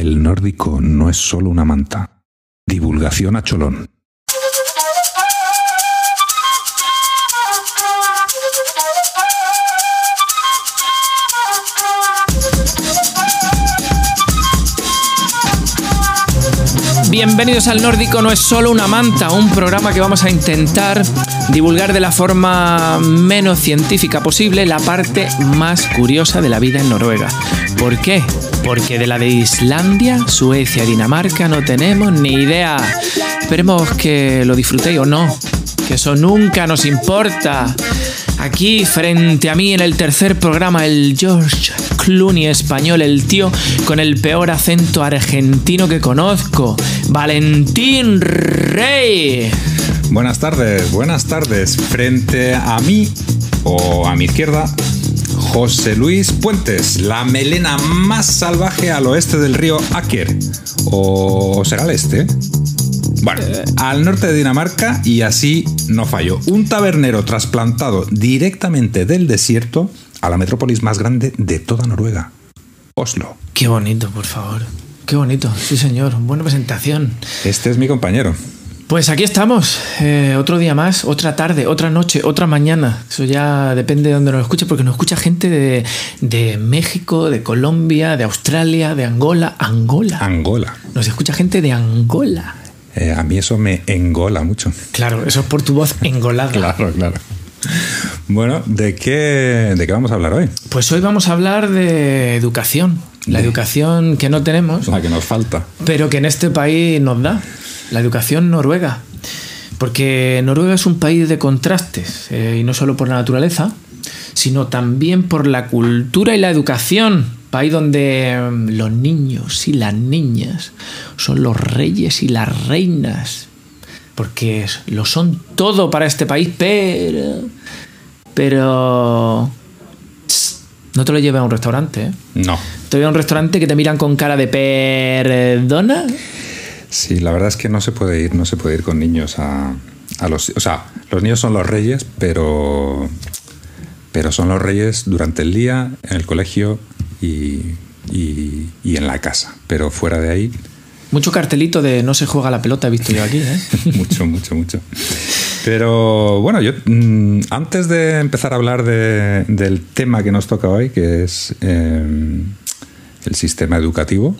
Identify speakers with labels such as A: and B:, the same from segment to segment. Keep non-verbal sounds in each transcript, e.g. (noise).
A: El nórdico no es solo una manta. Divulgación a cholón.
B: Bienvenidos al Nórdico no es solo una manta, un programa que vamos a intentar divulgar de la forma menos científica posible la parte más curiosa de la vida en Noruega. ¿Por qué? Porque de la de Islandia, Suecia Dinamarca no tenemos ni idea. Esperemos que lo disfrutéis o no, que eso nunca nos importa. Aquí frente a mí en el tercer programa el George Clooney español, el tío con el peor acento argentino que conozco, Valentín Rey.
A: Buenas tardes, buenas tardes. Frente a mí o a mi izquierda, José Luis Puentes, la melena más salvaje al oeste del río Aker. ¿O será al este? Bueno, al norte de Dinamarca y así no falló. Un tabernero trasplantado directamente del desierto a la metrópolis más grande de toda Noruega, Oslo.
B: Qué bonito, por favor. Qué bonito, sí señor. Buena presentación.
A: Este es mi compañero.
B: Pues aquí estamos, eh, otro día más, otra tarde, otra noche, otra mañana. Eso ya depende de donde nos escuche, porque nos escucha gente de, de México, de Colombia, de Australia, de Angola. Angola.
A: Angola.
B: Nos escucha gente de Angola.
A: Eh, a mí eso me engola mucho.
B: Claro, eso es por tu voz engolada. (laughs)
A: Claro, claro. Bueno, ¿de qué, ¿de qué vamos a hablar hoy?
B: Pues hoy vamos a hablar de educación. La
A: De-
B: educación que no tenemos,
A: La que nos falta.
B: pero que en este país nos da. La educación noruega. Porque Noruega es un país de contrastes, eh, y no solo por la naturaleza, sino también por la cultura y la educación. País donde mm, los niños y las niñas son los reyes y las reinas. Porque lo son todo para este país, pero. Pero. tss, No te lo lleves a un restaurante, ¿eh?
A: No.
B: Te voy a un restaurante que te miran con cara de perdona.
A: Sí, la verdad es que no se puede ir, no se puede ir con niños a, a los... O sea, los niños son los reyes, pero... Pero son los reyes durante el día, en el colegio y, y, y en la casa. Pero fuera de ahí,
B: Mucho cartelito de no se juega la pelota he visto yo aquí, ¿eh? (laughs)
A: mucho, mucho, mucho. Pero bueno, yo mm, antes de empezar a hablar de- del tema que nos toca hoy, que es eh, el sistema educativo,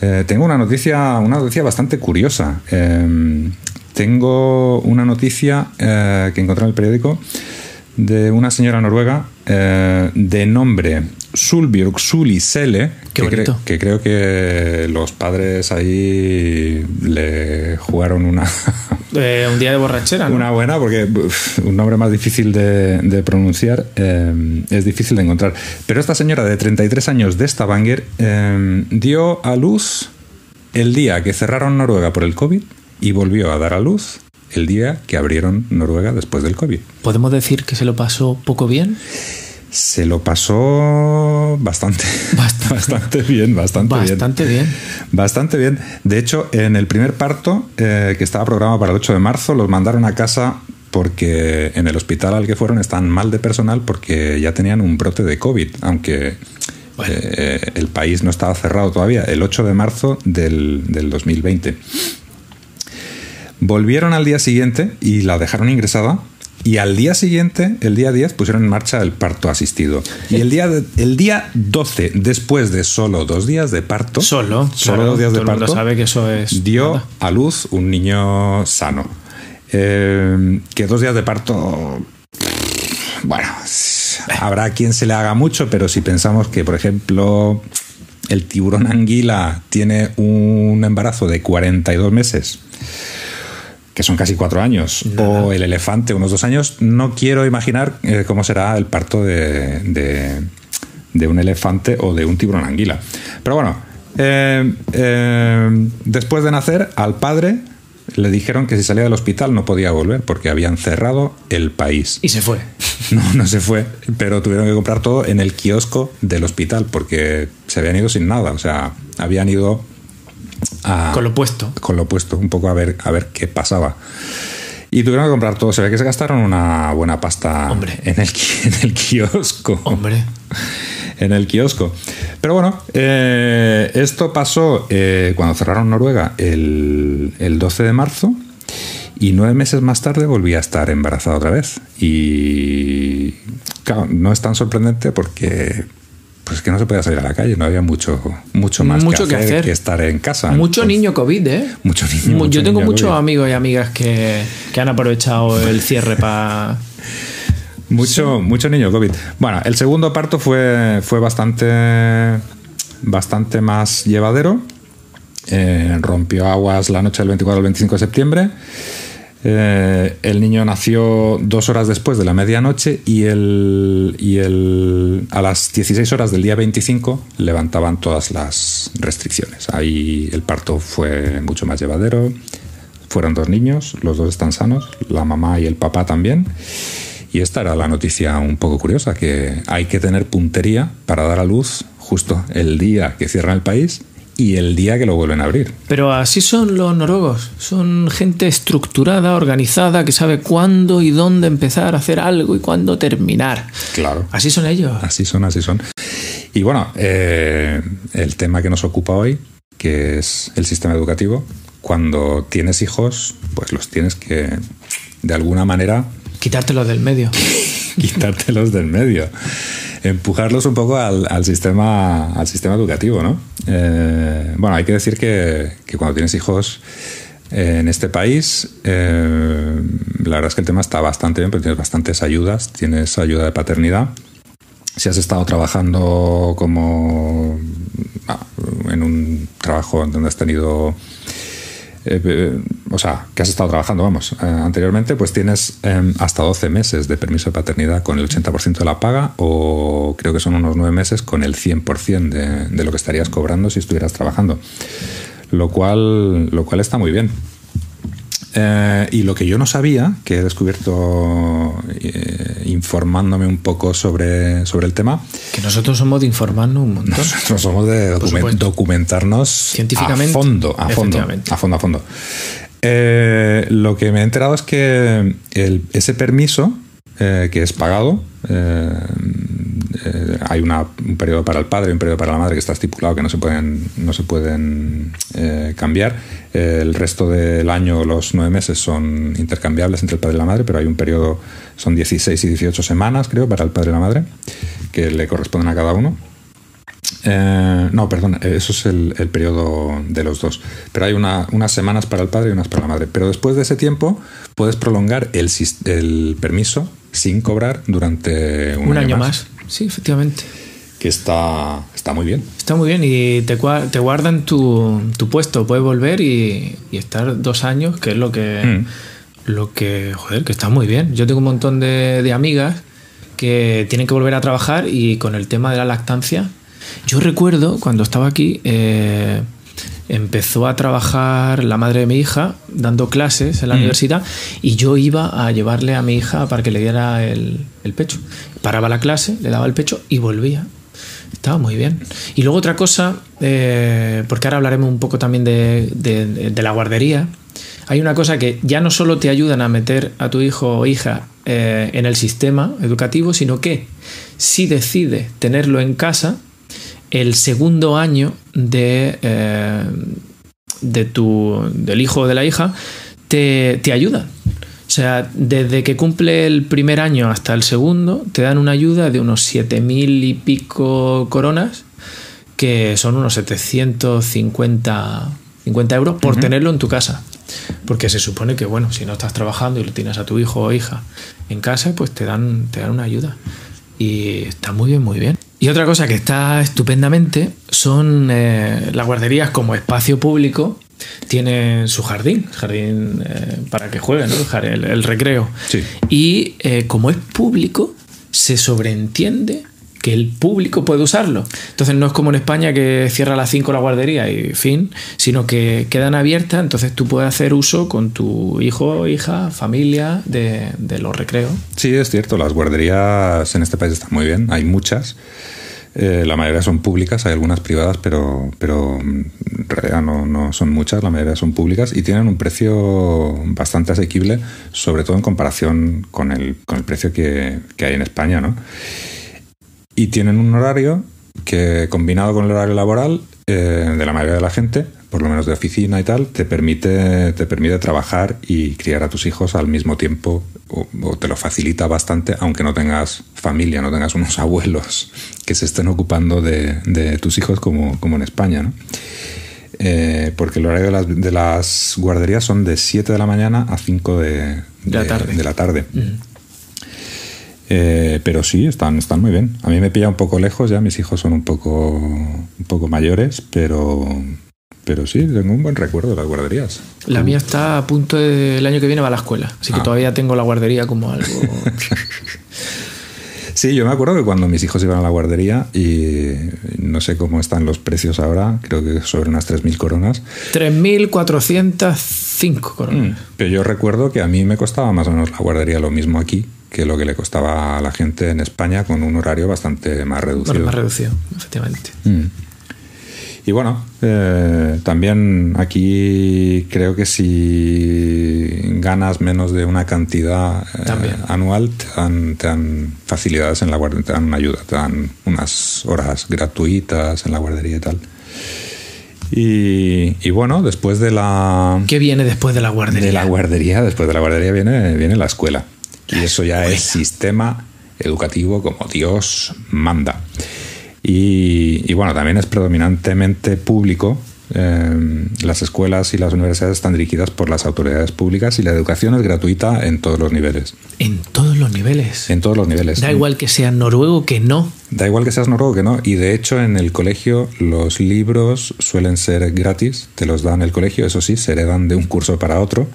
A: eh, tengo una noticia, una noticia bastante curiosa. Eh, tengo una noticia eh, que encontré en el periódico de una señora noruega eh, de nombre Sulbjörg Suli Sele, que, cre-
B: bonito.
A: que creo que los padres ahí le jugaron una, (laughs)
B: Eh, un día de borrachera, ¿no?
A: una buena, porque uf, un nombre más difícil de, de pronunciar eh, es difícil de encontrar. Pero esta señora de 33 años de Stavanger eh, dio a luz el día que cerraron Noruega por el COVID y volvió a dar a luz el día que abrieron Noruega después del COVID.
B: ¿Podemos decir que se lo pasó poco bien?
A: Se lo pasó bastante, (laughs)
B: Bastante.
A: bastante bien, bastante, bien.
B: Bastante bien.
A: Bastante bien. De hecho, en el primer parto, eh, que estaba programado para el 8 de marzo, los mandaron a casa porque en el hospital al que fueron están mal de personal porque ya tenían un brote de COVID, aunque
B: Bueno.
A: eh, el país no estaba cerrado todavía, el 8 de marzo del, del 2020. Volvieron al día siguiente y la dejaron ingresada. Y al día siguiente, el día 10, pusieron en marcha el parto asistido. Y el día, de- el día 12, después de solo dos días de parto,
B: Solo.
A: solo
B: claro,
A: dos días de
B: todo el mundo
A: parto,
B: sabe que eso es.
A: dio
B: nada.
A: a luz un niño sano. Eh, que dos días de parto, bueno, habrá quien se le haga mucho, pero si pensamos que, por ejemplo, el tiburón anguila tiene un embarazo de 42 meses, que son casi cuatro años, o el elefante unos dos años, no quiero imaginar eh, cómo será el parto de, de- de un elefante o de un tiburón anguila. Pero bueno, eh, eh, después de nacer, al padre le dijeron que si salía del hospital no podía volver porque habían cerrado el país.
B: Y se fue. (laughs)
A: No, no se fue, pero tuvieron que comprar todo en el kiosco del hospital porque se habían ido sin nada. O sea, habían ido a,
B: Con lo puesto.
A: con lo puesto, un poco a ver, a ver qué pasaba. Y tuvieron que comprar todo. Se ve que se gastaron una buena pasta
B: Hombre.
A: En, el, (laughs) en el kiosco.
B: Hombre.
A: en el kiosco. Pero bueno, eh, esto pasó eh, cuando cerraron Noruega el, el 12 de marzo y nueve meses más tarde volví a estar embarazada otra vez. Y claro, no es tan sorprendente porque pues que no se podía salir a la calle, no había mucho, mucho más
B: Mucho
A: que,
B: que
A: hacer,
B: hacer.
A: que estar en casa.
B: Mucho
A: Entonces,
B: niño COVID, ¿eh?
A: Mucho niño,
B: Mu-
A: mucho
B: Yo tengo
A: niño
B: muchos
A: COVID.
B: amigos y amigas que, que han aprovechado el cierre para... (laughs)
A: Mucho, mucho niño COVID. Bueno, el segundo parto fue, fue bastante, bastante más llevadero. Eh, rompió aguas la noche del 24 al 25 de septiembre. Eh, el niño nació dos horas después de la medianoche y, el, y el, a las 16 horas del día 25 levantaban todas las restricciones. Ahí el parto fue mucho más llevadero. Fueron dos niños, los dos están sanos, la mamá y el papá también. Y esta era la noticia un poco curiosa, que hay que tener puntería para dar a luz justo el día que cierran el país y el día que lo vuelven a abrir.
B: Pero así son los noruegos. Son gente estructurada, organizada, que sabe cuándo y dónde empezar a hacer algo y cuándo terminar.
A: Claro.
B: Así son ellos.
A: Así son, así son. Y bueno, eh, el tema que nos ocupa hoy, que es el sistema educativo, cuando tienes hijos, pues los tienes que, de alguna manera,
B: Quitártelo del medio.
A: quitártelos del medio. (laughs) Empujarlos un poco al, sistema, al sistema educativo, ¿no? Eh, bueno, hay que decir que, que cuando tienes hijos eh, en este país, eh, la verdad es que el tema está bastante bien, pero tienes bastantes ayudas. Tienes ayuda de paternidad. Si has estado trabajando como ah, en un trabajo donde has tenido eh, eh, o sea, que has estado trabajando, vamos, eh, anteriormente, pues tienes eh, hasta 12 meses de permiso de paternidad con el 80% de la paga o creo que son unos 9 meses con el 100% de, de lo que estarías cobrando si estuvieras trabajando. Lo cual, lo cual está muy bien. Eh, y lo que yo no sabía, que he descubierto eh, informándome un poco sobre, sobre el tema,
B: Que nosotros somos de informarnos un montón.
A: nosotros somos de documentarnos
B: Científicamente.
A: a fondo, a fondo, a fondo, a fondo. Eh, lo que me he enterado es que el- ese permiso que es pagado, eh, hay una- un periodo para el padre y un periodo para la madre que está estipulado que no se pueden, no se pueden eh, cambiar. El resto del año, los nueve meses, son intercambiables entre el padre y la madre, pero hay un periodo, son 16 y 18 semanas, creo, para el padre y la madre, que le corresponden a cada uno. Eh, no, perdón, eso es el, el periodo de los dos. Pero hay una- unas semanas para el padre y unas para la madre. Pero después de ese tiempo puedes prolongar el, el permiso sin cobrar durante un,
B: Un, año, más. Sí, efectivamente.
A: Que está, está muy bien.
B: Está muy bien y te, guardan tu, tu puesto. Puedes volver y, y estar dos años, que es lo que,
A: Mm.
B: lo que, joder, que está muy bien. Yo tengo un montón de, de amigas que tienen que volver a trabajar y con el tema de la lactancia. Yo recuerdo cuando estaba aquí, eh, empezó a trabajar la madre de mi hija dando clases en la universidad y yo iba a llevarle a mi hija para que le diera el, el pecho. Paraba la clase, le daba el pecho y volvía. Estaba muy bien. Y luego otra cosa, eh, porque ahora hablaremos un poco también de, de- de la guardería. Hay una cosa que ya no solo te ayudan a meter a tu hijo o hija eh, en el sistema educativo, sino que si decide tenerlo en casa, el segundo año de, eh, de tu, del hijo o de la hija te, te ayudan. O sea, desde que cumple el primer año hasta el segundo, te dan una ayuda de unos 7.000 y pico coronas, que son unos 750 50 euros por tenerlo en tu casa. Porque se supone que, bueno, si no estás trabajando y lo tienes a tu hijo o hija en casa, pues te dan, te dan una ayuda. Y está muy bien, muy bien. Y otra cosa que está estupendamente son eh, las guarderías como espacio público. Tienen su jardín, jardín eh, para que jueguen, ¿no? el, recreo.
A: Sí.
B: Y eh, como es público, se sobreentiende el público puede usarlo. Entonces no es como en España que cierra a las 5 la guardería y fin, sino que quedan abiertas, entonces tú puedes hacer uso con tu hijo, hija, familia de, los recreos.
A: Sí, es cierto, las guarderías en este país están muy bien, hay muchas. Eh, la mayoría son públicas, hay algunas privadas, pero, pero en realidad no, no, son muchas, la mayoría son públicas y tienen un precio bastante asequible, sobre todo en comparación con el, con el precio que, que hay en España. ¿no? Y tienen un horario que combinado con el horario laboral eh, de la mayoría de la gente, por lo menos de oficina y tal, te permite, te permite trabajar y criar a tus hijos al mismo tiempo o, te lo facilita bastante, aunque no tengas familia, no tengas unos (laughs) abuelos que se estén ocupando de, tus hijos como, como en España. ¿no? Eh, porque el horario de las, de las, guarderías son de 7 de la mañana a 5 de,
B: la tarde.
A: De la tarde. Eh, pero sí, están, están muy bien. A mí me pilla un poco lejos ya, mis hijos son un poco, un poco mayores, pero, pero sí, tengo un buen recuerdo de las guarderías.
B: La mía está a punto de, el año que viene va a la escuela, así que ah. todavía tengo la guardería como algo... (laughs)
A: Sí, yo me acuerdo que cuando mis hijos iban a la guardería y no sé cómo están los precios ahora, creo que sobre unas 3.000 coronas.
B: 3.405 coronas. Mm,
A: pero yo recuerdo que a mí me costaba más o menos la guardería lo mismo aquí que lo que le costaba a la gente en España con un horario bastante más reducido.
B: más reducido, efectivamente. Mm.
A: Y bueno, eh, también aquí creo que si ganas menos de una cantidad eh, anual, te dan, facilidades en la guardería, te dan una ayuda, te dan unas horas gratuitas en la guardería y tal. Y, bueno, después de la...
B: ¿Qué viene después de la guardería?
A: De la guardería, después de la guardería viene, viene la escuela. Y eso ya es sistema educativo como Dios manda. Y, bueno, también es predominantemente público. Eh, las escuelas y las universidades están dirigidas por las autoridades públicas y la educación es gratuita en todos los niveles.
B: En todos los niveles.
A: En todos los niveles.
B: Da igual que seas noruego que no.
A: Da igual que seas noruego que no. Y de hecho en el colegio los libros suelen ser gratis, te los dan el colegio, eso sí, se heredan de un curso para otro.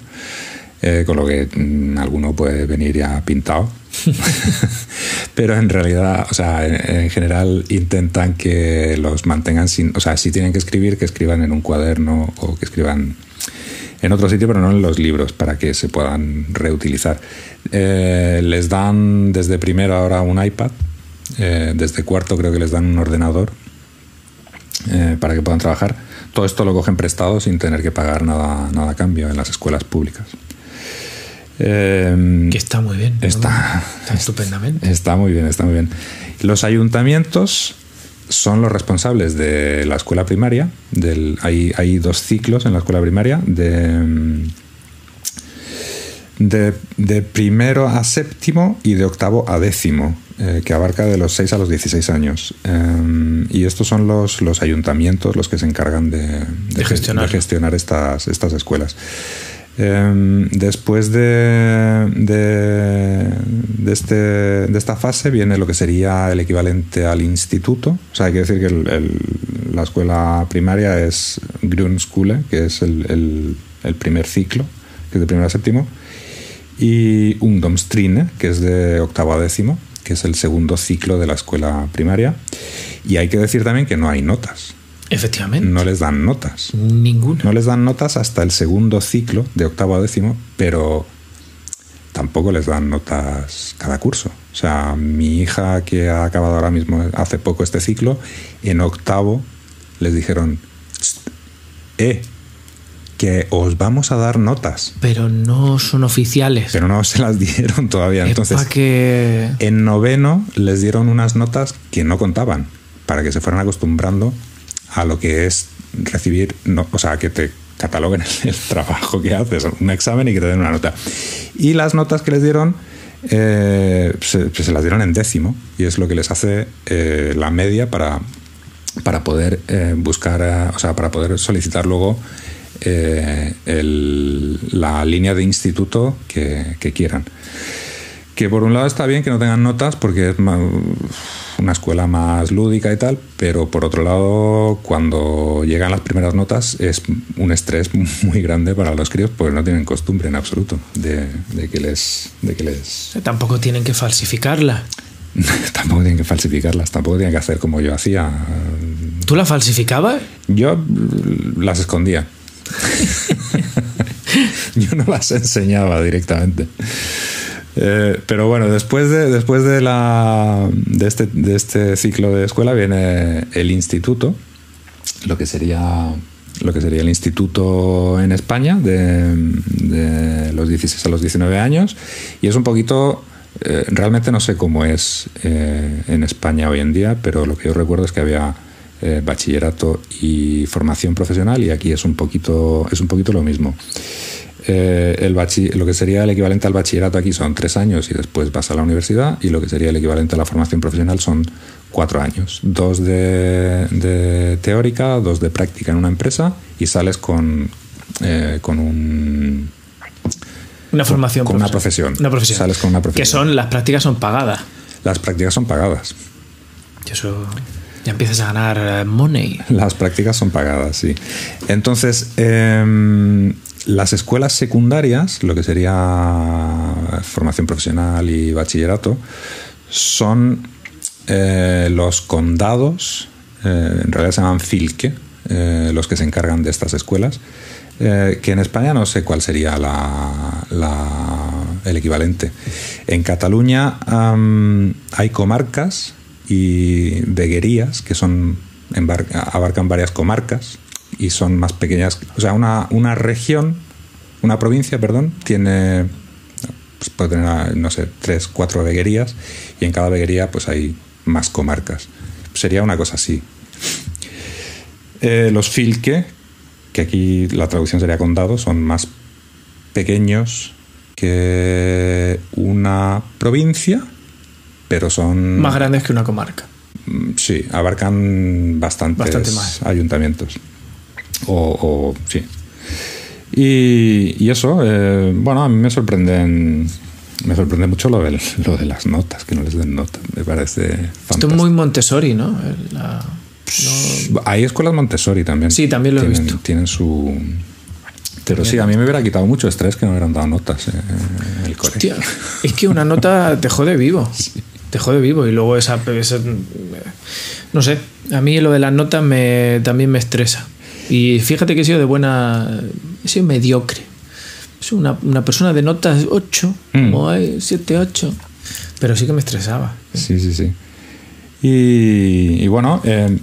A: Eh, con lo que mm, alguno puede venir ya pintado. (laughs) Pero en realidad, o sea, en, general intentan que los mantengan sin, o sea, si tienen que escribir, que escriban en un cuaderno o que escriban en otro sitio, pero no en los libros, para que se puedan reutilizar. Eh, les dan desde primero ahora un iPad, eh, desde cuarto creo que les dan un ordenador para que puedan trabajar. Todo esto lo cogen prestado sin tener que pagar nada, nada a cambio en las escuelas públicas.
B: Em, que está muy bien.
A: Está, (laughs)
B: estupendamente.
A: Está muy bien, está muy bien. Los ayuntamientos son los responsables de la escuela primaria. Del, hay, hay dos ciclos en la escuela primaria de, de, primero a séptimo y de octavo a décimo, eh, que abarca de los 6 a los 16 años. Em, y estos son los, los ayuntamientos los que se encargan de, de gestionar, gestionar estas, estas escuelas. Em, después de, de, este, de, esta fase viene lo que sería el equivalente al instituto. O sea, hay que decir que la escuela primaria es Grundschule, que es el, el, primer ciclo, que es de primero a séptimo, y Ungdomstrine, que es de octavo a décimo, que es el segundo ciclo de la escuela primaria. Y hay que decir también que no hay notas.
B: Efectivamente.
A: No les dan notas.
B: Ninguna.
A: No les dan notas hasta el segundo ciclo, de octavo a décimo, pero tampoco les dan notas cada curso. O sea, mi hija que ha acabado ahora mismo hace poco este ciclo, en octavo les dijeron, eh, que os vamos a dar notas.
B: Pero no son oficiales.
A: Pero no se las (laughs) dieron todavía. Entonces,
B: que...
A: en noveno les dieron unas notas que no contaban, para que se fueran acostumbrando a lo que es recibir, o sea, que te cataloguen el trabajo que haces, un examen y que te den una nota. Y las notas que les dieron eh, se, las dieron en décimo y es lo que les hace eh, la media para, para poder eh, buscar, o sea, para poder solicitar luego la línea de instituto que quieran. Que por un lado está bien que no tengan notas porque es una escuela más lúdica y tal, pero por otro lado, cuando llegan las primeras notas es un estrés (laughs) muy grande para los críos porque no tienen costumbre en absoluto de, que, les, de que les...
B: Tampoco tienen que falsificarla. (laughs)
A: tampoco tienen que falsificarlas, tampoco tienen que hacer como yo hacía.
B: ¿Tú las falsificabas?
A: Yo las escondía. (laughs) yo no las enseñaba directamente. Eh, pero bueno, después de, después de, la, de, este, de este ciclo de escuela viene el instituto, lo que sería lo que sería el instituto en España de, los 16 a los 19 años. Y es un poquito eh, realmente no sé cómo es eh, en España hoy en día pero lo que yo recuerdo es que había bachillerato y formación profesional y aquí es un poquito es un poquito lo mismo el lo que sería el equivalente al bachillerato aquí son tres años y después vas a la universidad y lo que sería el equivalente a la formación profesional son cuatro años, dos de, teórica, dos de práctica en una empresa y sales con, eh, con un...
B: Una formación.
A: Con, una profesión.
B: Una profesión.
A: Sales con una profesión.
B: Que son, las prácticas son pagadas.
A: Las prácticas son pagadas.
B: Y eso ya empiezas a ganar eh, money.
A: Las prácticas son pagadas, sí. Entonces, em, las escuelas secundarias, lo que sería formación profesional y bachillerato, son eh, los condados, eh, en realidad se llaman filque, eh, los que se encargan de estas escuelas, que en España no sé cuál sería el equivalente. En Cataluña hay comarcas y veguerías que son abarcan varias comarcas y son más pequeñas. O sea, una, una región, una provincia, perdón, tiene pues puede tener, no sé, tres, cuatro veguerías y en cada veguería pues hay más comarcas. Sería una cosa así. Eh, los filque, que aquí la traducción sería condado, son más pequeños que una provincia, pero son...
B: Más grandes que una comarca.
A: Mm, sí, abarcan bastantes
B: Bastante más.
A: ayuntamientos. O, sí. Y, eso, eh, bueno, a mí me sorprenden me sorprende mucho lo de, lo de las notas, que no les den notas. Me parece fantástico.
B: Esto es muy Montessori, ¿no?
A: Hay escuelas Montessori también.
B: Sí, también lo
A: he
B: visto.
A: Tienen su... Pero sí, a mí me hubiera quitado mucho estrés que no hubieran dado notas en el colegio.
B: es que una nota (laughs) te jode vivo. Te jode vivo. Y luego esa, No sé, a mí lo de las notas me, también me estresa. Y fíjate que he sido de buena... He sido mediocre una, una persona de notas 8, mm. como hay 7, 8. Pero sí que me estresaba.
A: Sí, sí, sí. Y, bueno, eh,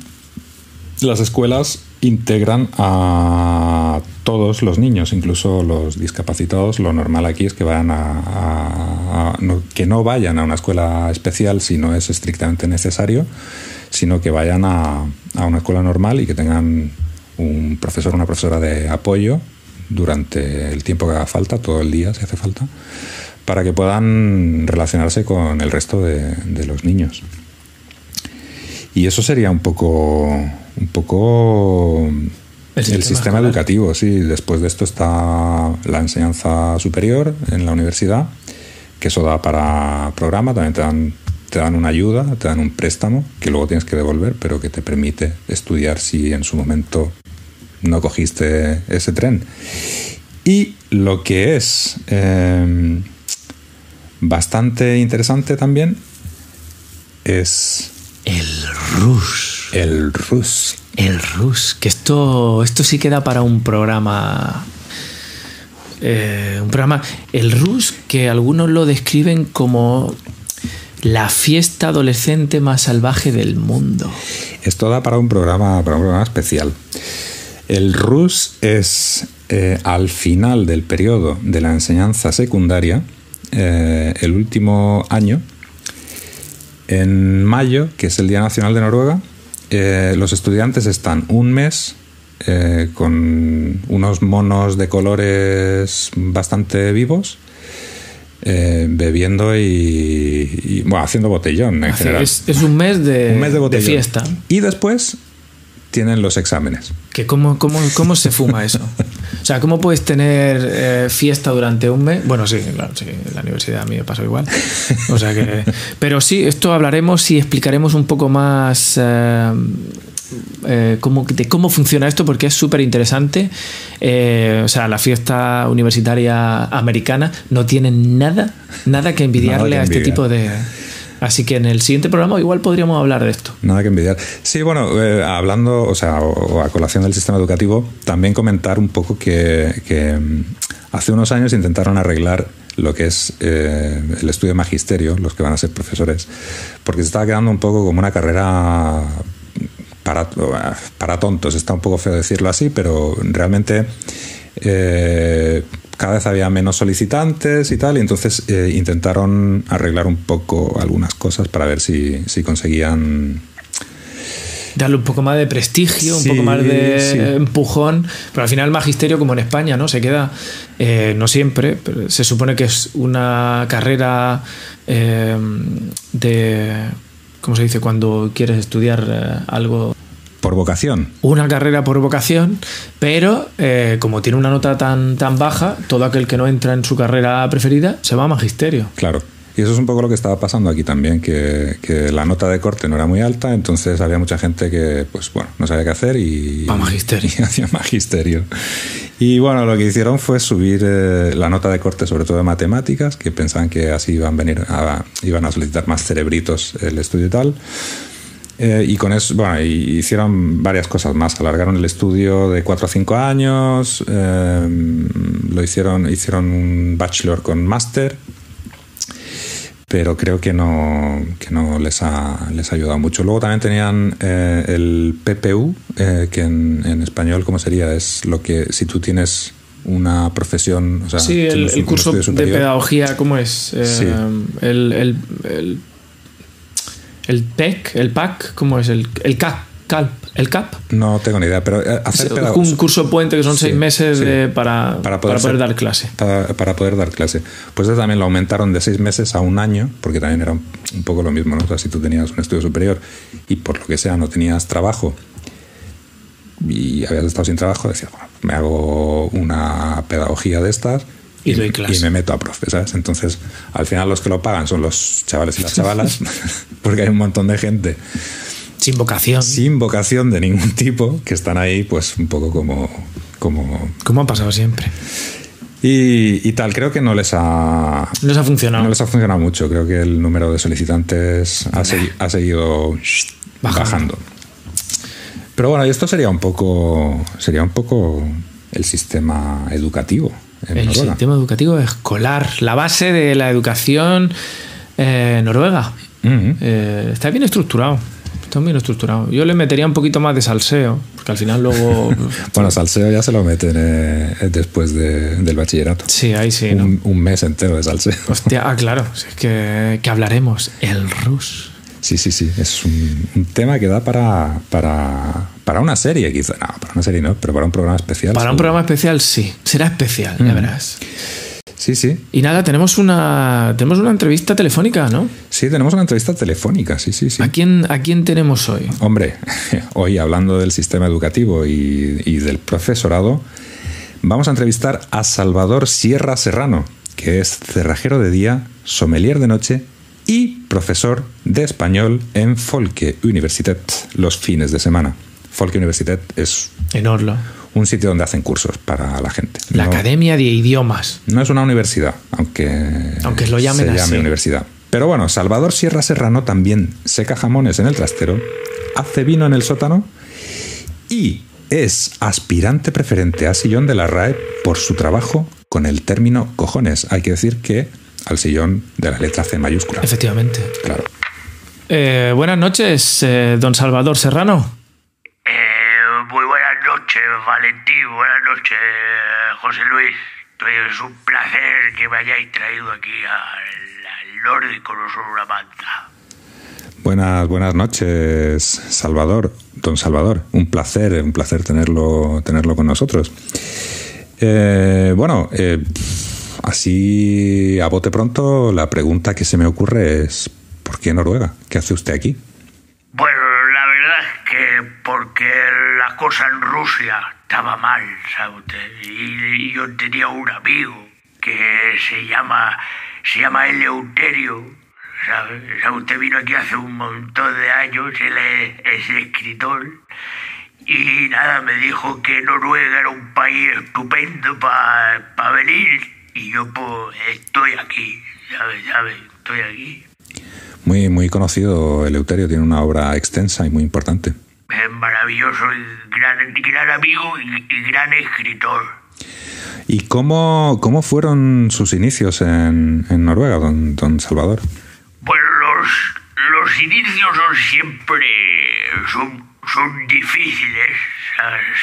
A: las escuelas integran a todos los niños, incluso los discapacitados. Lo normal aquí es que vayan a, que no vayan a una escuela especial si no es estrictamente necesario, sino que vayan a, a una escuela normal y que tengan un profesor o una profesora de apoyo durante el tiempo que haga falta, todo el día si hace falta, para que puedan relacionarse con el resto de, los niños. Y eso sería un poco, un poco el sistema, educativo, sí. Después de esto está la enseñanza superior en la universidad, que eso da para programa, también te dan, te dan una ayuda, te dan un préstamo que luego tienes que devolver, pero que te permite estudiar si en su momento no cogiste ese tren. Y lo que es em, bastante interesante también es...
B: El Rus.
A: El Rus.
B: El Rus. Que esto, esto sí queda para un programa eh, un programa, el Rus, que algunos lo describen como la fiesta adolescente más salvaje del mundo.
A: Esto da para un programa, programa especial. El RUS es eh, al final del periodo de la enseñanza secundaria, eh, el último año, en mayo, que es el Día Nacional de Noruega, eh, los estudiantes están un mes con unos monos de colores bastante vivos, bebiendo y, bueno, haciendo botellón en general.
B: Es, un mes de, de fiesta.
A: Y después tienen los exámenes.
B: ¿Que cómo, cómo, ¿Cómo se fuma eso? (laughs) O sea, ¿cómo puedes tener eh, fiesta durante un mes? Bueno, sí, claro, sí, en la universidad a mí me pasó igual. O sea que, pero sí, esto hablaremos y explicaremos un poco más eh, eh, cómo, de cómo funciona esto, porque es súper interesante. o sea, la fiesta universitaria americana no tiene nada, nada que envidiarle a este tipo de Así que en el siguiente programa igual podríamos hablar de esto.
A: Nada que envidiar. Sí, bueno, eh, hablando, o sea, o, a colación del sistema educativo, también comentar un poco que, mm, hace unos años intentaron arreglar lo que es eh, el estudio de magisterio, los que van a ser profesores, porque se estaba quedando un poco como una carrera para, para tontos, está un poco feo decirlo así, pero realmente eh, cada vez había menos solicitantes y tal, y entonces eh, intentaron arreglar un poco algunas cosas para ver si, si conseguían
B: darle un poco más de prestigio, un poco más de empujón, pero al final el magisterio, como en España, ¿no? Se queda, eh, no siempre, pero se supone que es una carrera eh, de, ¿cómo se dice? Cuando quieres estudiar eh, algo
A: por vocación.
B: Una carrera por vocación, pero como tiene una nota tan, tan baja, todo aquel que no entra en su carrera preferida se va a magisterio.
A: Claro. Y eso es un poco lo que estaba pasando aquí también, que, la nota de corte no era muy alta, entonces había mucha gente que, pues bueno, no sabía qué hacer y,
B: magisterio. (laughs)
A: y hacía magisterio. Y bueno, lo que hicieron fue subir eh, la nota de corte, sobre todo de matemáticas, que pensaban que así iban a venir, iban a solicitar más cerebritos el estudio y tal. Eh, y con eso, bueno, hicieron varias cosas más. Alargaron el estudio de 4 a 5 años, eh, lo hicieron, hicieron un bachelor con máster pero creo que no, que no les, ha, les ha ayudado mucho. Luego también tenían eh, el PPU, eh, que en, español, ¿cómo sería? Es lo que si tú tienes una profesión. O sea,
B: sí, el, curso de pedagogía, ¿cómo es? Eh, el, el, el, el, PEC, el PAC, ¿cómo es? El, el CAC ¿El CAP?
A: No tengo ni idea, pero eh, hacer
B: Un curso puente que son seis meses para, para, poder, dar clase.
A: Para, poder dar clase. Pues eso también lo aumentaron de seis meses a un año, porque también era un, poco lo mismo, ¿no? O sea, si tú tenías un estudio superior y por lo que sea no tenías trabajo y habías estado sin trabajo, decías, bueno, me hago una pedagogía de estas
B: y, doy clase.
A: y me meto a profe, ¿sabes? Entonces, al final los que lo pagan son los chavales y las (laughs) chavalas, (laughs) porque hay un montón de gente
B: sin vocación.
A: Sin vocación de ningún tipo, que están ahí pues un poco como... Como,
B: como ha pasado siempre.
A: Y, tal, creo que no les ha...
B: No les ha funcionado.
A: No les ha funcionado mucho. Creo que el número de solicitantes ha, ha seguido bajando. Pero bueno, esto sería un poco... Sería un poco el sistema educativo.
B: el sistema educativo escolar, la base de la educación eh, noruega. Eh, está bien estructurado. Está bien estructurado. Yo le metería un poquito más de salseo, porque al final luego... (laughs)
A: bueno, salseo ya se lo meten eh, después del bachillerato.
B: Sí, ahí sí.
A: Un, mes entero de salseo.
B: Hostia, ah, claro, es que, que hablaremos. El rus.
A: Sí, sí, sí. Es un, tema que da para, para, para, una serie, quizá. No, para una serie no, pero para un programa especial.
B: Para un programa especial, sí. Será especial, ya verás.
A: Sí, sí.
B: Y nada, tenemos una, tenemos una entrevista telefónica, ¿no?
A: Sí, tenemos una entrevista telefónica, sí, sí, sí.
B: ¿A quién, a quién tenemos hoy?
A: Hombre, (laughs) hoy hablando del sistema educativo y, y del profesorado, vamos a entrevistar a Salvador Sierra Serrano, que es cerrajero de día, sommelier de noche y profesor de español en Folke Universitat los fines de semana. Folke Universitat es...
B: En Orlo
A: un sitio donde hacen cursos para la gente.
B: La Academia de Idiomas.
A: No es una universidad, aunque,
B: aunque lo llamen
A: se
B: llame
A: universidad. Pero bueno, Salvador Sierra Serrano también seca jamones en el trastero, hace vino en el sótano y es aspirante preferente a sillón de la RAE por su trabajo con el término cojones. Hay que decir que al sillón de la letra C mayúscula.
B: Efectivamente.
A: Claro.
B: Eh, buenas noches, eh, don Salvador Serrano.
C: Valentín, buenas noches, José Luis. Es un placer que me hayáis traído aquí al, nórdico, no solo una manta.
A: Buenas, buenas noches, Salvador, don Salvador. Un placer, un placer tenerlo, tenerlo con nosotros. Eh, bueno, eh, así a bote pronto, la pregunta que se me ocurre es: ¿por qué Noruega? ¿Qué hace usted aquí?
C: Bueno, cosa en Rusia estaba mal, ¿sabe usted? Y, yo tenía un amigo que se llama, se llama Eleuterio, ¿sabe? Usted vino aquí hace un montón de años, él es, escritor, y nada, me dijo que Noruega era un país estupendo para venir, y yo pues estoy aquí, ¿sabe? ¿sabe? Estoy aquí.
A: Muy, muy conocido Eleuterio, tiene una obra extensa y muy importante
C: es maravilloso, gran, gran amigo y, gran escritor.
A: ¿Y cómo, cómo fueron sus inicios en, en Noruega, don, don Salvador?
C: Pues los, los inicios son siempre son, son difíciles,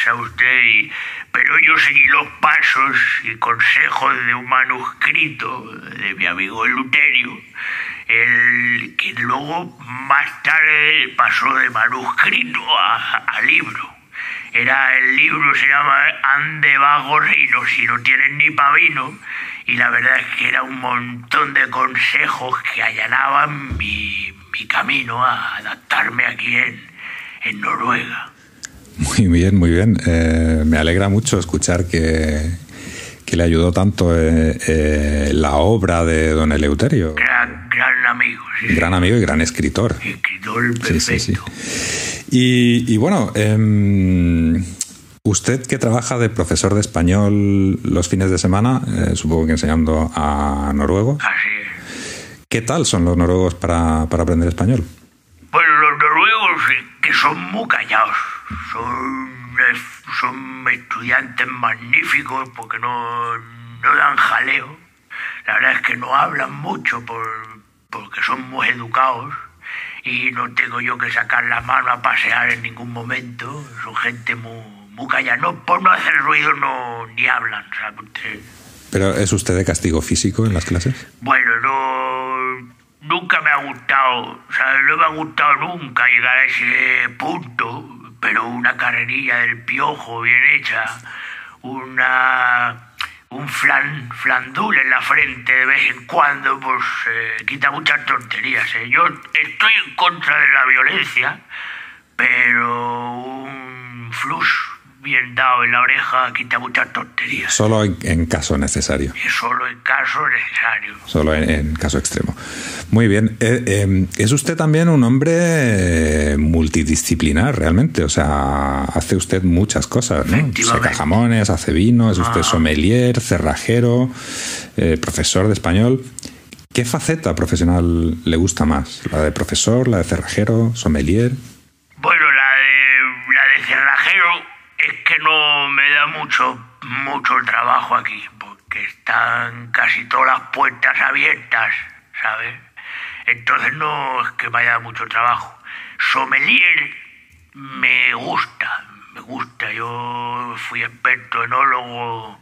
C: sabe, usted, y- pero yo seguí los pasos y consejos de un manuscrito de mi amigo Eleuterio, el que luego más tarde pasó de manuscrito a, a libro. Era el libro, se llama Ande vago reino, si no tienes ni pavino. Y la verdad es que era un montón de consejos que allanaban mi, mi camino a adaptarme aquí en, en Noruega.
A: Muy bien, muy bien. Eh, me alegra mucho escuchar que, que le ayudó tanto eh, eh, la obra de don Eleuterio.
C: Gran amigo, sí.
A: Gran amigo y gran escritor.
C: Escritor perfecto.
A: sí, sí. Y, y bueno, em, usted que trabaja de profesor de español los fines de semana, eh, supongo que enseñando a noruegos,
C: Así es.
A: ¿qué tal son los noruegos para, para aprender español?
C: Pues los noruegos eh, que son muy callados, son, eh, son estudiantes magníficos porque no, no dan jaleo. La verdad es que no hablan mucho por, porque son muy educados y no tengo yo que sacar la mano a pasear en ningún momento. Son gente muy, muy callada. No, por no hacer ruido no, ni hablan, ¿sabe usted?
A: ¿Pero es usted de castigo físico en las clases?
C: Bueno, no. Nunca me ha gustado, o sea, no me ha gustado nunca llegar a ese punto, pero una carrerilla del piojo bien hecha, una. Un flan, flandul en la frente de vez en cuando, pues eh, quita muchas tonterías. ¿eh? Yo estoy en contra de la violencia, pero un flus bien dado en la oreja quita muchas tonterías.
A: Solo en, en caso necesario,
C: Y solo en caso necesario.
A: solo en, en caso extremo. Muy bien. Eh, eh, es usted también un hombre eh, multidisciplinar, realmente. O sea, hace usted muchas cosas, ¿no? Seca jamones, hace vino, es usted
C: Ah.
A: sommelier, cerrajero, eh, profesor de español. ¿Qué faceta profesional le gusta más? ¿La de profesor, la de cerrajero, sommelier?
C: Bueno, la de, la de cerrajero es que no me da mucho, trabajo aquí, porque están casi todas las puertas abiertas, ¿sabes? Entonces no es que me haya mucho trabajo. Sommelier me gusta, me gusta. Yo fui experto enólogo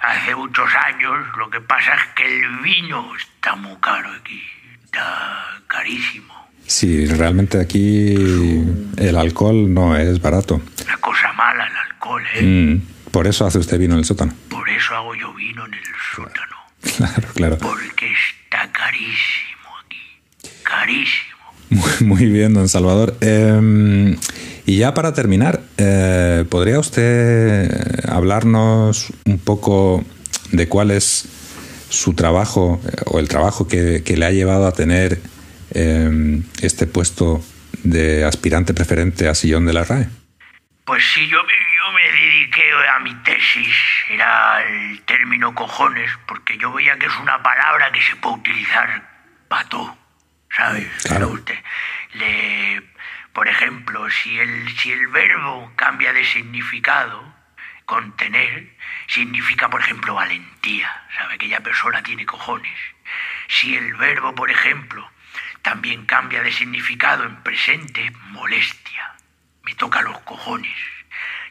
C: hace muchos años. Lo que pasa es que el vino está muy caro aquí, está carísimo.
A: Sí, realmente aquí el alcohol no es barato.
C: Una cosa mala el alcohol, ¿eh?
A: Mm, Por eso hace usted vino en el sótano.
C: Por eso hago yo vino en el sótano.
A: Claro, claro.
C: Porque está carísimo aquí. Carísimo.
A: Muy, muy bien, don Salvador. Eh, y ya para terminar, eh, ¿podría usted hablarnos un poco de cuál es su trabajo eh, o el trabajo que, que le ha llevado a tener eh, este puesto de aspirante preferente a sillón de la RAE?
C: Pues sí, yo me, dediqué a mi tesis, era el término cojones, porque yo veía que es una palabra que se puede utilizar para todo, ¿sabes?
A: Claro.
C: Usted, le, por ejemplo, si el, si el verbo cambia de significado, contener, significa, por ejemplo, valentía, ¿sabe? Aquella persona tiene cojones. Si el verbo, por ejemplo, también cambia de significado en presente, molestia. Me toca los cojones.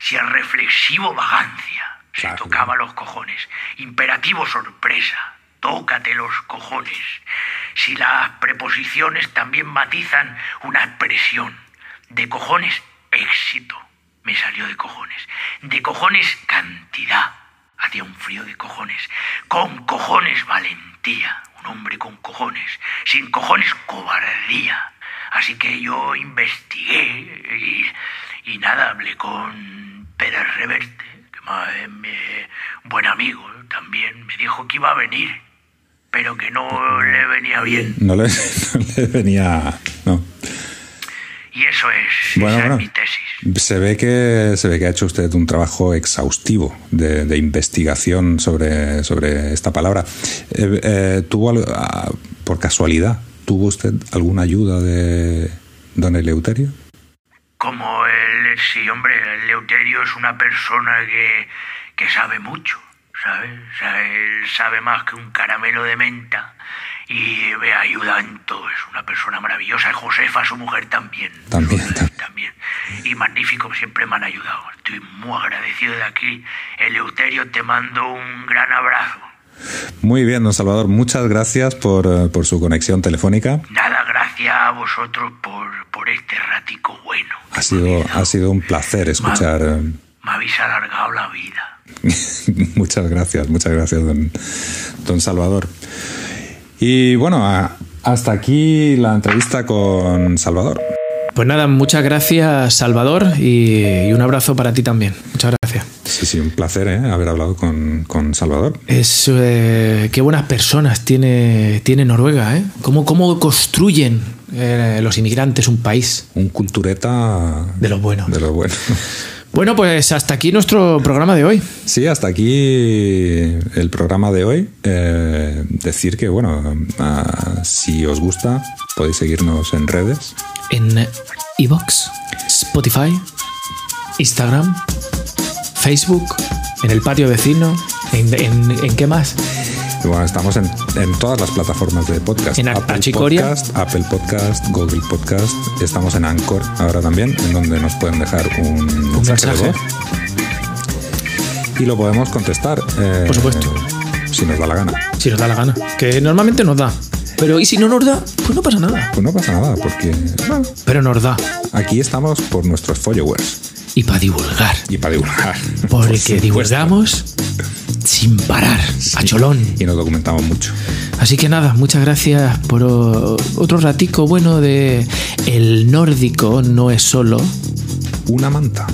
C: Si el reflexivo vagancia, se tocaba los cojones. Imperativo sorpresa, tócate los cojones. Si las preposiciones también matizan una expresión. De cojones, éxito. Me salió de cojones. De cojones, cantidad. Hacía un frío de cojones. Con cojones, valentía. Un hombre con cojones. Sin cojones, cobardía. Así que yo investigué y, y nada, hablé con Pérez Reverte, que ma- es mi buen amigo también. Me dijo que iba a venir, pero que no le venía bien.
A: No le, (laughs) no le venía. No.
C: Y eso es,
A: Bueno,
C: esa
A: bueno.
C: es mi tesis.
A: Se ve que se ve que ha hecho usted un trabajo exhaustivo de, de investigación sobre, sobre esta palabra. Eh, eh, ¿Tuvo ah, por casualidad tuvo usted alguna ayuda de don Eleuterio?
C: Como el, sí, hombre, el Leuterio es una persona que, que sabe mucho, ¿sabes? O sea, él sabe más que un caramelo de menta y me ayuda en todo. Es una persona maravillosa. Y Josefa, su mujer, también.
A: También,
C: También. también. Y magnífico, siempre me han ayudado. Estoy muy agradecido de aquí. Eleuterio, te mando un gran abrazo.
A: Muy bien, don Salvador. Muchas gracias por, eh, por su conexión telefónica.
C: Nada, gracias a vosotros por, por este ratico bueno.
A: Ha sido, ha sido un placer escuchar. eh,
C: Me habéis alargado la vida. (laughs)
A: muchas gracias, muchas gracias, don, don Salvador. Y bueno, hasta aquí la entrevista con Salvador.
B: Pues nada, muchas gracias, Salvador, y, y un abrazo para ti también. Muchas gracias.
A: Sí, sí, un placer ¿eh? haber hablado con, con Salvador.
B: Es eh, qué buenas personas tiene, tiene Noruega, ¿eh? ¿Cómo, cómo construyen eh, los inmigrantes un país
A: Un cultureta
B: de los buenos?
A: de lo bueno. (laughs)
B: Bueno, pues hasta aquí nuestro programa de hoy.
A: Sí, hasta aquí el programa de hoy. Eh, decir que, bueno, si os gusta, podéis seguirnos en redes.
B: En Evox, Spotify, Instagram, Facebook, en el patio vecino, en, en- ¿en qué más?
A: Bueno, estamos en, en todas las plataformas de podcast.
B: En Achicoria.
A: Podcast, Apple Podcast, Google Podcast. Estamos en Anchor ahora también, en donde nos pueden dejar un, mensaje, de
B: mensaje.
A: voz. Y lo podemos contestar. eh,
B: Por supuesto.
A: Si nos da la gana.
B: Si nos da la gana. Que normalmente nos da. Pero ¿y si no nos da? Pues no pasa nada.
A: Pues no pasa nada, porque bueno,
B: Pero nos da.
A: aquí estamos por nuestros followers
B: Y para divulgar.
A: y para divulgar. Por
B: Porque
A: supuesto.
B: divulgamos sin parar. A cholón.
A: Y nos documentamos mucho.
B: Así que nada, muchas gracias por otro ratico bueno de El nórdico no es solo
A: Una manta.